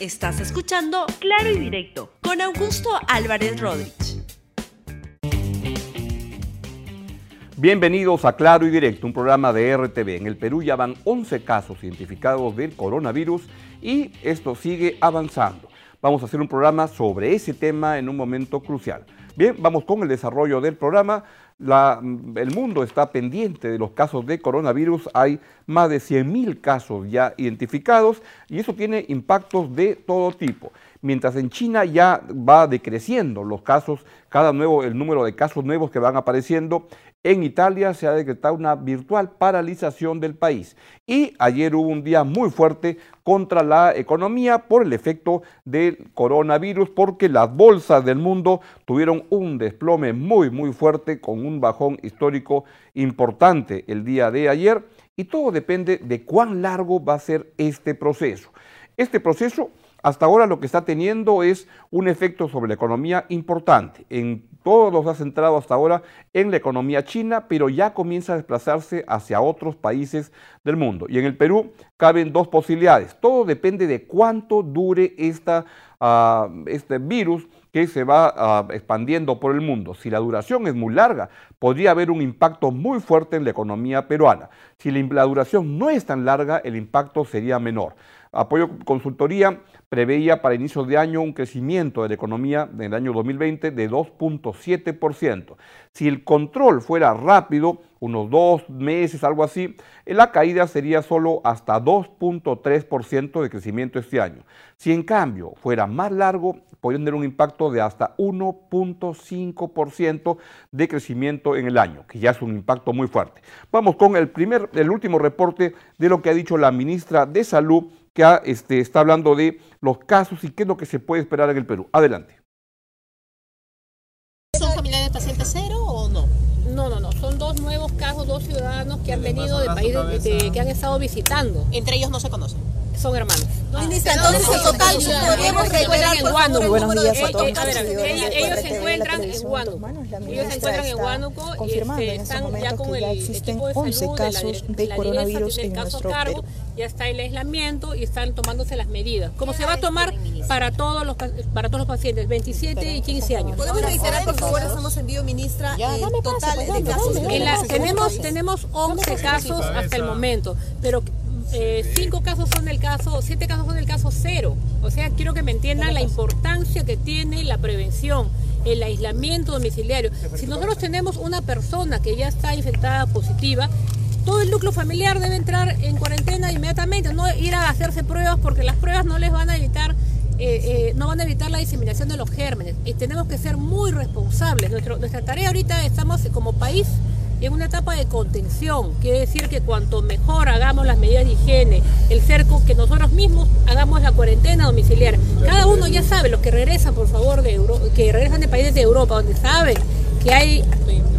Estás escuchando Claro y Directo con Augusto Álvarez Rodríguez. Bienvenidos a Claro y Directo, un programa de RTV. En el Perú ya van 11 casos identificados del coronavirus y esto sigue avanzando. Vamos a hacer un programa sobre ese tema en un momento crucial. Bien, vamos con el desarrollo del programa. el mundo está pendiente de los casos de coronavirus. Hay más de 100.000 casos ya identificados y eso tiene impactos de todo tipo. Mientras en China ya va decreciendo los casos, cada nuevo, el número de casos nuevos que van apareciendo, en Italia se ha decretado una virtual paralización del país y ayer hubo un día muy fuerte contra la economía por el efecto del coronavirus porque las bolsas del mundo tuvieron un desplome muy muy fuerte con un bajón histórico importante el día de ayer y todo depende de cuán largo va a ser este proceso. Este proceso hasta ahora lo que está teniendo es un efecto sobre la economía importante. En todos ha centrado hasta ahora en la economía china, pero ya comienza a desplazarse hacia otros países del mundo. Y en el Perú caben dos posibilidades. Todo depende de cuánto dure esta, ah, este virus que se va ah, expandiendo por el mundo. Si la duración es muy larga, podría haber un impacto muy fuerte en la economía peruana. Si la duración no es tan larga, el impacto sería menor. Apoyo Consultoría preveía para inicios de año un crecimiento de la economía en el año 2020 de 2.7%. Si el control fuera rápido, unos dos meses, algo así, la caída sería solo hasta 2.3% de crecimiento este año. Si en cambio fuera más largo, podría tener un impacto de hasta 1.5% de crecimiento en el año, que ya es un impacto muy fuerte. Vamos con el primer, el último reporte de lo que ha dicho la ministra de Salud, que este, está hablando de los casos y qué es lo que se puede esperar en el Perú. Adelante. ¿Son familiares de paciente cero o no? No, no, no. Son dos nuevos casos, dos ciudadanos que han venido de países que han estado visitando. ¿Entre ellos no se conocen? Son hermanos. No, ministra, entonces en total podríamos reiterar en Huánuco. Buenos días a todos. ellos se encuentran en Huánuco. Ellos se encuentran en Huánuco y este, están ya con el equipo de salud casos de, coronavirus en nuestro cargo. Ya está el aislamiento y están tomándose las medidas. Como se va a tomar para todos los para todos los pacientes, 27 y 15 años. ¿Podemos reiterar, por favor, estamos en vivo, ministra, el total de casos? Tenemos, tenemos 11 casos hasta el momento, pero eh, cinco casos son del caso, siete casos son del caso cero. O sea, quiero que me entiendan la importancia que tiene la prevención, el aislamiento domiciliario. Si nosotros tenemos una persona que ya está infectada positiva, todo el núcleo familiar debe entrar en cuarentena ir a hacerse pruebas porque las pruebas no les van a evitar eh, eh, no van a evitar la diseminación de los gérmenes. Y tenemos que ser muy responsables. nuestra tarea ahorita estamos como país en una etapa de contención. Quiere decir que cuanto mejor hagamos las medidas de higiene, el cerco, que nosotros mismos hagamos la cuarentena domiciliaria. Cada uno ya sabe, los que regresan, por favor, de que regresan de países de Europa, donde saben que hay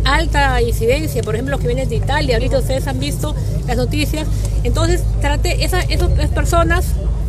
alta incidencia, por ejemplo, los que vienen de Italia, ahorita ustedes han visto las noticias, entonces trate esas personas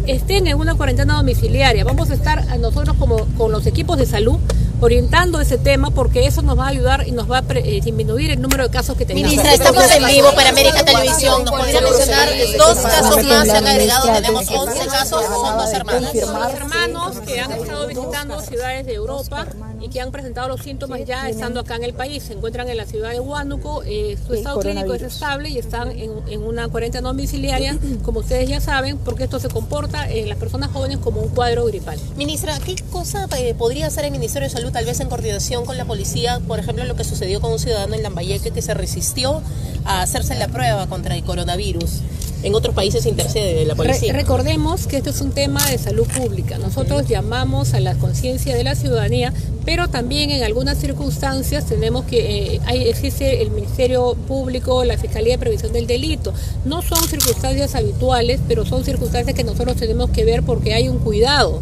estén en una cuarentena domiciliaria. Vamos a estar nosotros como con los equipos de salud orientando ese tema porque eso nos va a ayudar y nos va a eh, disminuir el número de casos que tenemos. Ministra, estamos en vivo para América Televisión. ¿Nos podría mencionar dos casos más se han agregado? Tenemos 11 casos, son dos hermanos. Dos hermanos que han estado visitando ciudades de Europa y que han presentado los síntomas ya estando acá en el país. Se encuentran en la ciudad de Huánuco, eh, su estado clínico es estable y están en, una cuarentena domiciliaria, como ustedes ya saben, porque esto se comporta en las personas jóvenes como un cuadro gripal. Ministra, ¿qué cosa eh, podría hacer el Ministerio de Salud tal vez en coordinación con la policía, por ejemplo, lo que sucedió con un ciudadano en Lambayeque que se resistió a hacerse la prueba contra el coronavirus. En otros países intercede la policía. recordemos que esto es un tema de salud pública. Nosotros llamamos a la conciencia de la ciudadanía, pero también en algunas circunstancias tenemos que eh, existe el Ministerio Público, la Fiscalía de Previsión del Delito. No son circunstancias habituales, pero son circunstancias que nosotros tenemos que ver porque hay un cuidado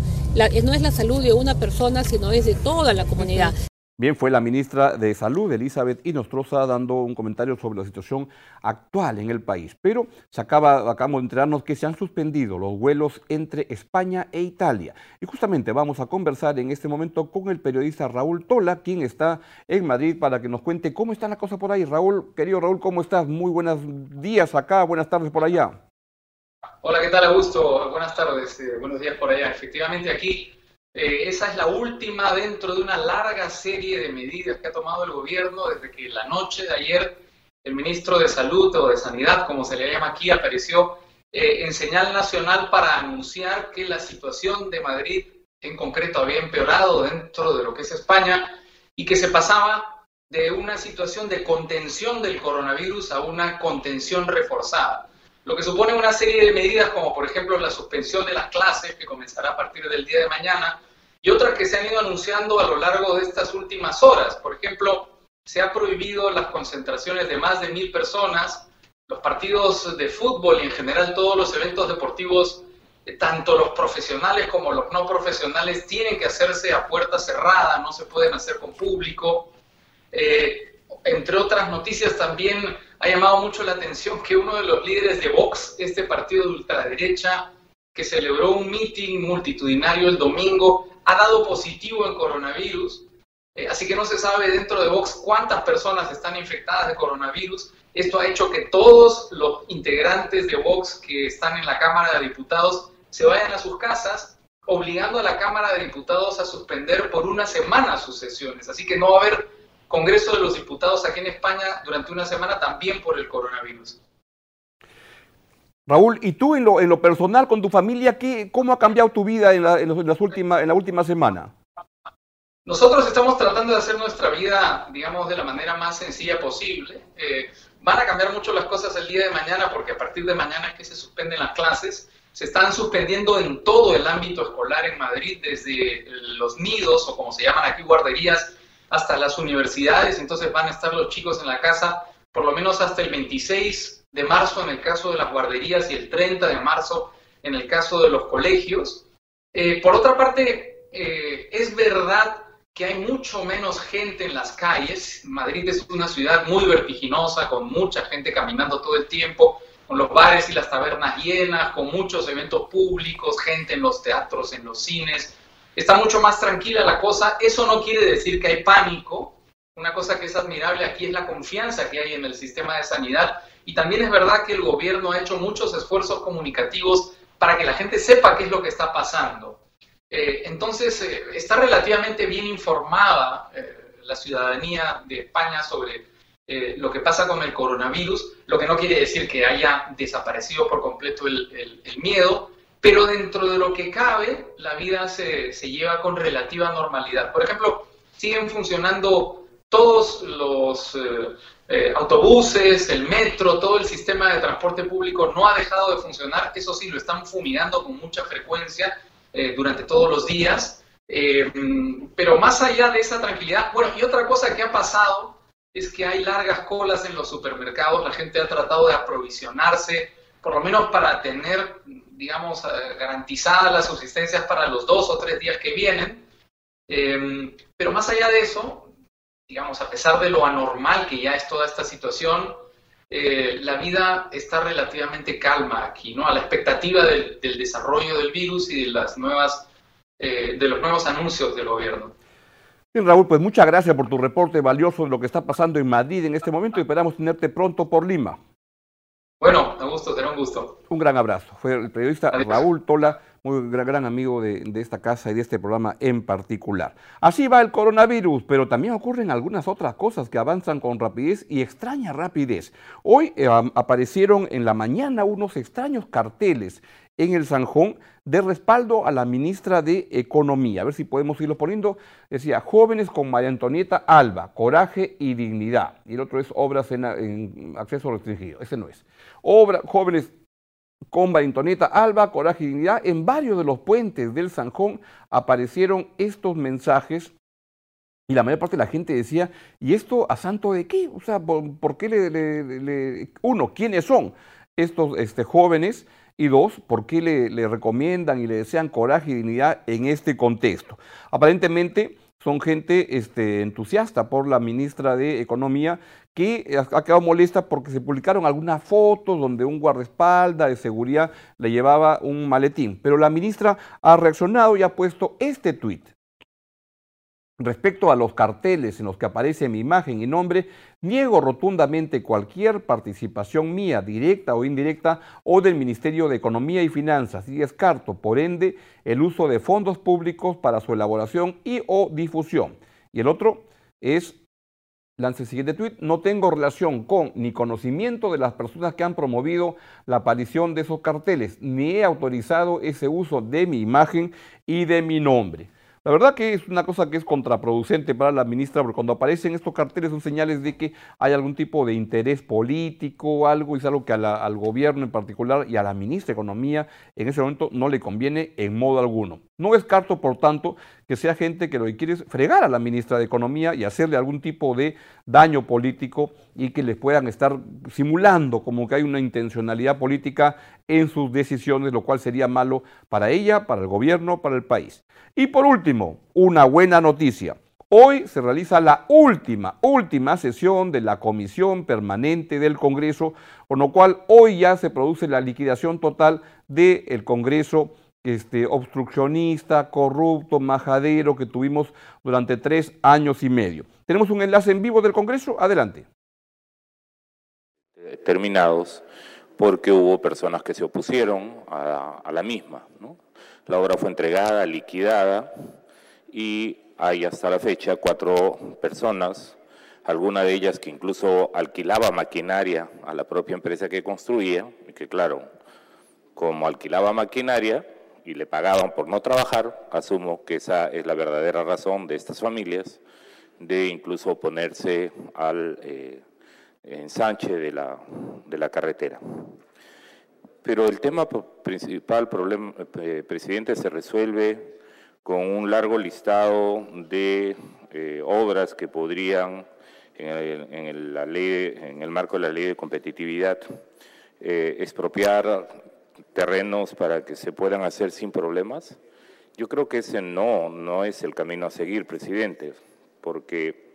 no es la salud de una persona, sino es de toda la comunidad. Bien, fue la ministra de Salud, Elizabeth Inostroza, dando un comentario sobre la situación actual en el país. Pero se acaba, acabamos de enterarnos que se han suspendido los vuelos entre España e Italia. Y justamente vamos a conversar en este momento con el periodista Raúl Tola, quien está en Madrid, para que nos cuente cómo está la cosa por ahí. Raúl, querido Raúl, ¿cómo estás? Muy buenos días acá, buenas tardes por allá. Hola, ¿qué tal, Augusto? Buenas tardes, eh, buenos días por allá. Efectivamente, aquí eh, esa es la última dentro de una larga serie de medidas que ha tomado el gobierno desde que la noche de ayer el ministro de Salud o de Sanidad, como se le llama aquí, apareció eh, en señal nacional para anunciar que la situación de Madrid en concreto había empeorado dentro de lo que es España y que se pasaba de una situación de contención del coronavirus a una contención reforzada, lo que supone una serie de medidas como por ejemplo la suspensión de las clases que comenzará a partir del día de mañana y otras que se han ido anunciando a lo largo de estas últimas horas. Por ejemplo, se ha prohibido las concentraciones de más de mil personas, los partidos de fútbol y en general todos los eventos deportivos, eh, tanto los profesionales como los no profesionales, tienen que hacerse a puerta cerrada, no se pueden hacer con público. Eh, entre otras noticias también ha llamado mucho la atención que uno de los líderes de Vox, este partido de ultraderecha, que celebró un mitin multitudinario el domingo, ha dado positivo en coronavirus. Eh, así que no se sabe dentro de Vox cuántas personas están infectadas de coronavirus. Esto ha hecho que todos los integrantes de Vox que están en la Cámara de Diputados se vayan a sus casas, obligando a la Cámara de Diputados a suspender por una semana sus sesiones. Así que no va a haber Congreso de los Diputados aquí en España durante una semana también por el coronavirus. Raúl, ¿y tú en lo, en lo personal con tu familia, qué, cómo ha cambiado tu vida en la, en las últimas, en la última semana? Nosotros estamos tratando de hacer nuestra vida, digamos, de la manera más sencilla posible. Eh, van a cambiar mucho las cosas el día de mañana porque a partir de mañana es que se suspenden las clases. Se están suspendiendo en todo el ámbito escolar en Madrid, desde los nidos o como se llaman aquí guarderías, hasta las universidades. Entonces van a estar los chicos en la casa por lo menos hasta el 26 de marzo en el caso de las guarderías y el 30 de marzo en el caso de los colegios. Eh, por otra parte, eh, es verdad que hay mucho menos gente en las calles. Madrid es una ciudad muy vertiginosa, con mucha gente caminando todo el tiempo, con los bares y las tabernas llenas, con muchos eventos públicos, gente en los teatros, en los cines. Está mucho más tranquila la cosa. Eso no quiere decir que hay pánico. Una cosa que es admirable aquí es la confianza que hay en el sistema de sanidad y también es verdad que el gobierno ha hecho muchos esfuerzos comunicativos para que la gente sepa qué es lo que está pasando. Eh, entonces, eh, está relativamente bien informada eh, la ciudadanía de España sobre lo que pasa con el coronavirus, lo que no quiere decir que haya desaparecido por completo el, miedo, pero dentro de lo que cabe, la vida se, se lleva con relativa normalidad. Por ejemplo, siguen funcionando todos los eh, autobuses, el metro, todo el sistema de transporte público no ha dejado de funcionar. Eso sí, lo están fumigando con mucha frecuencia eh, durante todos los días. pero más allá de esa tranquilidad, bueno, y otra cosa que ha pasado es que hay largas colas en los supermercados. La gente ha tratado de aprovisionarse, por lo menos para tener, digamos, garantizadas las subsistencias para los dos o tres días que vienen. pero más allá de eso, digamos, a pesar de lo anormal que ya es toda esta situación, eh, la vida está relativamente calma aquí, ¿no? A la expectativa del, desarrollo del virus y de las nuevas, eh, de los nuevos anuncios del gobierno. Bien, Raúl, pues muchas gracias por tu reporte valioso de lo que está pasando en Madrid en este momento y esperamos tenerte pronto por Lima. Bueno, un gusto, será un gusto. Un gran abrazo. Fue el periodista Raúl Tola muy gran, amigo de, esta casa y de este programa en particular. Así va el coronavirus, pero también ocurren algunas otras cosas que avanzan con rapidez y extraña rapidez. Hoy eh, aparecieron en la mañana unos extraños carteles en el Sanjón de respaldo a la ministra de Economía. A ver si podemos irlo poniendo. Decía, jóvenes con María Antonieta Alba, coraje y dignidad. Y el otro es obras en, acceso restringido. Ese no es. Obra, jóvenes con Antonieta Alba, Coraje y Dignidad, en varios de los puentes del Sanjón aparecieron estos mensajes y la mayor parte de la gente decía, ¿y esto a santo de qué? O sea, ¿por, qué le, Uno, ¿quiénes son estos este, jóvenes? Y dos, ¿por qué le, le recomiendan y le desean coraje y dignidad en este contexto? Aparentemente son gente este, entusiasta por la ministra de Economía que ha quedado molesta porque se publicaron algunas fotos donde un guardaespaldas de seguridad le llevaba un maletín. Pero la ministra ha reaccionado y ha puesto este tuit. Respecto a los carteles en los que aparece mi imagen y nombre, niego rotundamente cualquier participación mía, directa o indirecta, o del Ministerio de Economía y Finanzas y descarto, por ende, el uso de fondos públicos para su elaboración y o difusión. Y el otro es, lance el siguiente tuit, no tengo relación con ni conocimiento de las personas que han promovido la aparición de esos carteles, ni he autorizado ese uso de mi imagen y de mi nombre. La verdad que es una cosa que es contraproducente para la ministra, porque cuando aparecen estos carteles son señales de que hay algún tipo de interés político algo, y es algo que al gobierno en particular y a la ministra de Economía en ese momento no le conviene en modo alguno. No descarto, por tanto, que sea gente que lo que quiere es fregar a la ministra de Economía y hacerle algún tipo de daño político y que les puedan estar simulando como que hay una intencionalidad política en sus decisiones, lo cual sería malo para ella, para el gobierno, para el país. Y por último, una buena noticia. Hoy se realiza la última, última sesión de la Comisión Permanente del Congreso, con lo cual hoy ya se produce la liquidación total del Congreso este, obstruccionista, corrupto, majadero que tuvimos durante tres años y medio. Tenemos un enlace en vivo del Congreso, adelante. Terminados porque hubo personas que se opusieron a, la misma. La obra fue entregada, liquidada y hay hasta la fecha cuatro personas, alguna de ellas que incluso alquilaba maquinaria a la propia empresa que construía, y que claro, como alquilaba maquinaria, y le pagaban por no trabajar, asumo que esa es la verdadera razón de estas familias de incluso oponerse al eh, ensanche de la, de la carretera. Pero el tema principal, problema, eh, presidente, se resuelve con un largo listado de eh, obras que podrían, en el, marco de la ley de competitividad, expropiar terrenos para que se puedan hacer sin problemas? Yo creo que ese no, no es el camino a seguir, presidente, porque,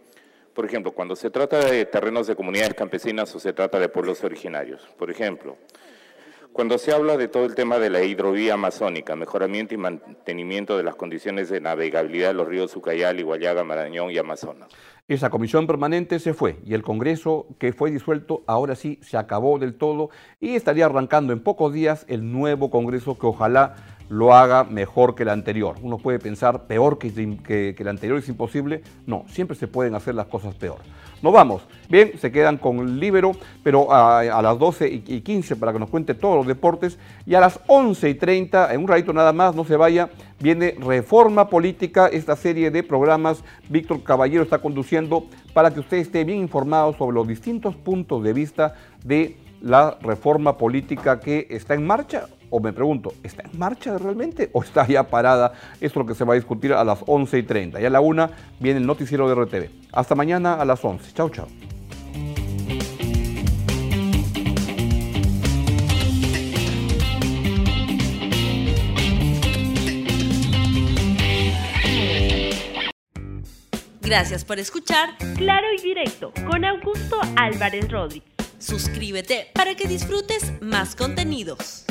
por ejemplo, cuando se trata de terrenos de comunidades campesinas o se trata de pueblos originarios, por ejemplo, cuando se habla de todo el tema de la hidrovía amazónica, mejoramiento y mantenimiento de las condiciones de navegabilidad de los ríos Ucayali, Guayaga, Marañón y Amazonas, esa comisión permanente se fue y el Congreso que fue disuelto ahora sí se acabó del todo y estaría arrancando en pocos días el nuevo Congreso que ojalá lo haga mejor que el anterior. Uno puede pensar peor que, que, el anterior es imposible. No, siempre se pueden hacer las cosas peor. Nos vamos. Bien, se quedan con Libero, pero a, las 12 y 15 para que nos cuente todos los deportes. Y a las 11 y 30, en un ratito nada más, no se vaya, viene Reforma Política, esta serie de programas Víctor Caballero está conduciendo para que usted esté bien informado sobre los distintos puntos de vista de la reforma política que está en marcha o me pregunto, ¿está en marcha realmente o está ya parada? Esto es lo que se va a discutir a las 11 y 30. Y a la 1 viene el noticiero de RTV. Hasta mañana a las 11. Chao, chao. Gracias por escuchar Claro y Directo con Augusto Álvarez Rodríguez. Suscríbete para que disfrutes más contenidos.